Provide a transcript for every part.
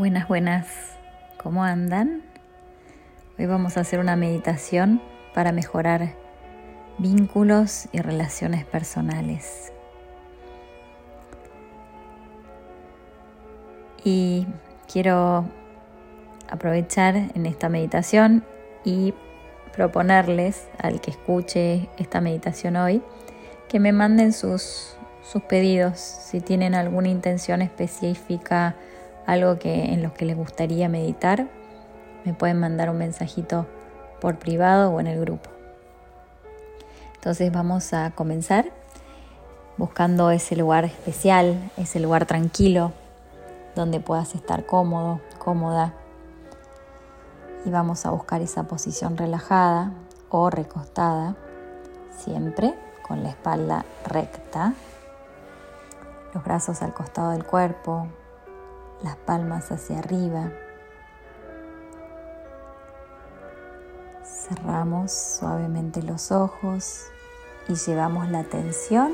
Buenas, buenas. ¿Cómo andan? Hoy vamos a hacer una meditación para mejorar vínculos y relaciones personales. Y quiero aprovechar en esta meditación y proponerles al que escuche esta meditación hoy que me manden sus, sus pedidos si tienen alguna intención específica algo que, en lo que les gustaría meditar, me pueden mandar un mensajito por privado o en el grupo. Entonces vamos a comenzar buscando ese lugar especial, ese lugar tranquilo, donde puedas estar cómodo, cómoda. Y vamos a buscar esa posición relajada o recostada, siempre con la espalda recta, los brazos al costado del cuerpo, las palmas hacia arriba. Cerramos suavemente los ojos y llevamos la atención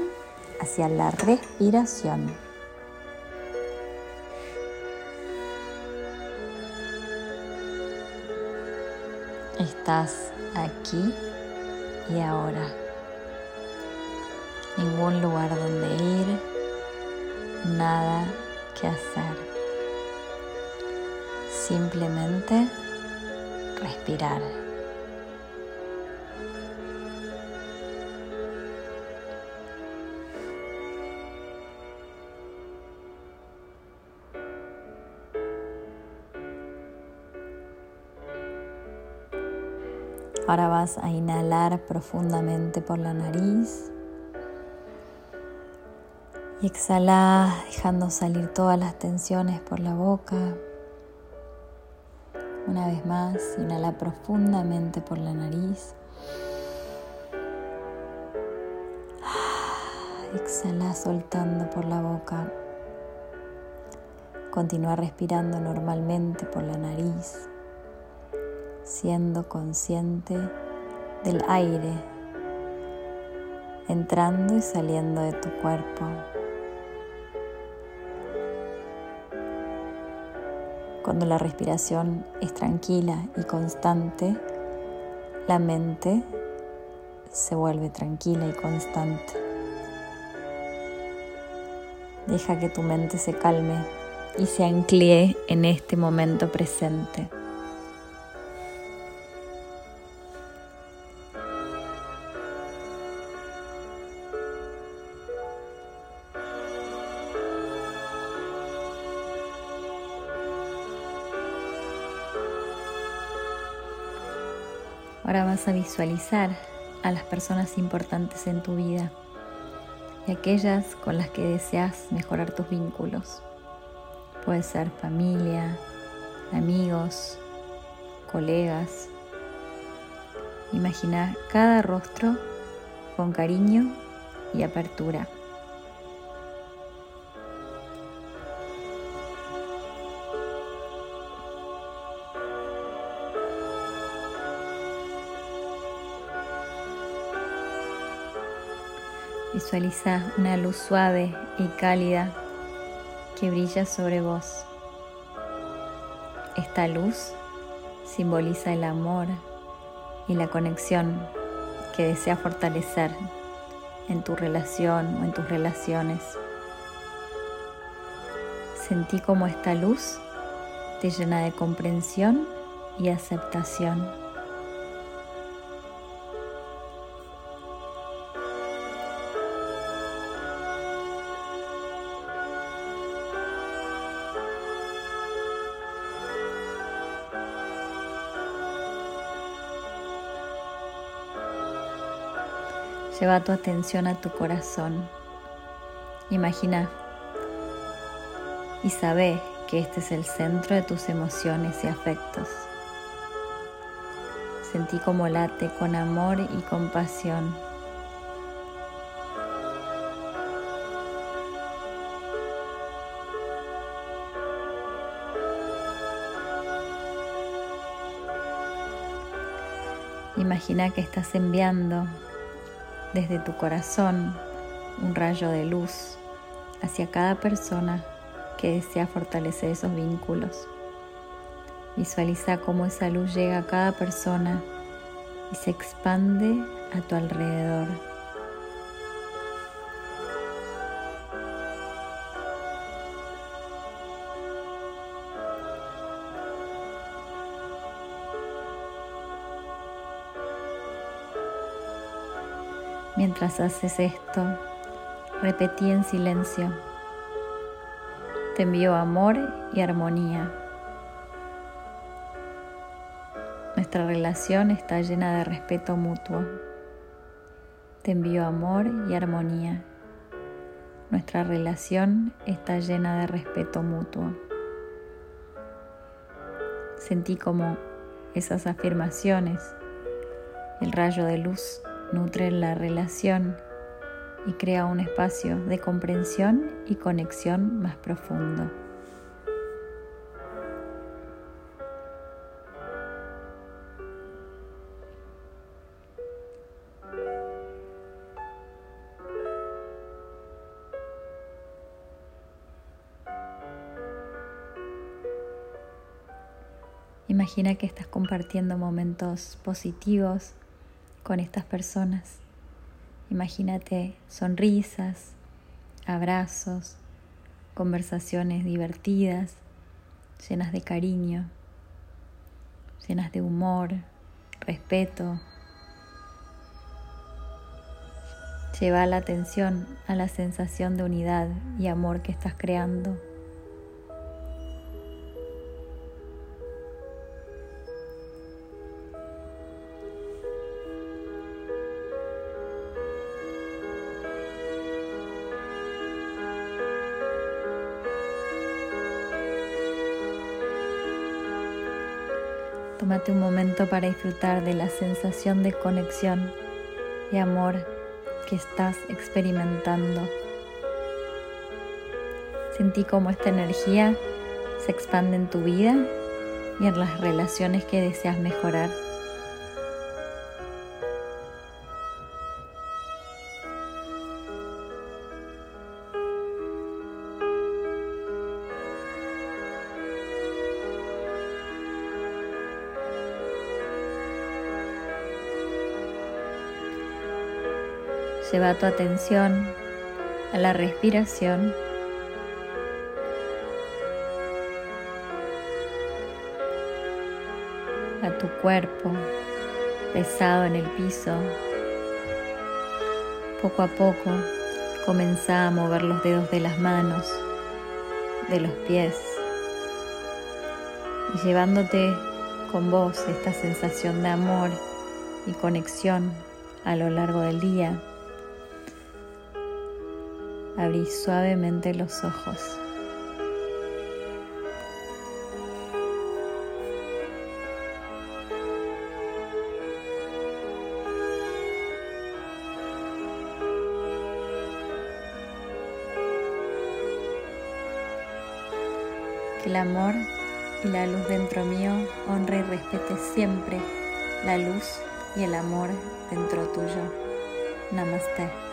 hacia la respiración. Estás aquí y ahora. Ningún lugar donde ir, nada que hacer simplemente respirar. Ahora vas a inhalar profundamente por la nariz y exhalar dejando salir todas las tensiones por la boca. Una vez más, inhala profundamente por la nariz. Exhala soltando por la boca. Continúa respirando normalmente por la nariz, siendo consciente del aire entrando y saliendo de tu cuerpo. Cuando la respiración es tranquila y constante, la mente se vuelve tranquila y constante. Deja que tu mente se calme y se anclee en este momento presente. Ahora vas a visualizar a las personas importantes en tu vida y aquellas con las que deseas mejorar tus vínculos. Puede ser familia, amigos, colegas. Imagina cada rostro con cariño y apertura. Visualiza una luz suave y cálida que brilla sobre vos. Esta luz simboliza el amor y la conexión que desea fortalecer en tu relación o en tus relaciones. Sentí como esta luz te llena de comprensión y aceptación. Lleva tu atención a tu corazón. Imagina y sabe que este es el centro de tus emociones y afectos. Sentí como late con amor y compasión. Imagina que estás enviando desde tu corazón un rayo de luz hacia cada persona que desea fortalecer esos vínculos. Visualiza cómo esa luz llega a cada persona y se expande a tu alrededor. Mientras haces esto, repetí en silencio. Te envío amor y armonía. Nuestra relación está llena de respeto mutuo. Te envío amor y armonía. Nuestra relación está llena de respeto mutuo. Sentí como esas afirmaciones, el rayo de luz nutre la relación y crea un espacio de comprensión y conexión más profundo. Imagina que estás compartiendo momentos positivos con estas personas. Imagínate sonrisas, abrazos, conversaciones divertidas, llenas de cariño, llenas de humor, respeto. Lleva la atención a la sensación de unidad y amor que estás creando. Tómate un momento para disfrutar de la sensación de conexión y amor que estás experimentando. Sentí cómo esta energía se expande en tu vida y en las relaciones que deseas mejorar. Lleva tu atención a la respiración. a tu cuerpo pesado en el piso. Poco a poco comienza a mover los dedos de las manos, de los pies y llevándote con vos esta sensación de amor y conexión a lo largo del día. Abrí suavemente los ojos. Que el amor y la luz dentro mío honre y respete siempre la luz y el amor dentro tuyo. Namaste.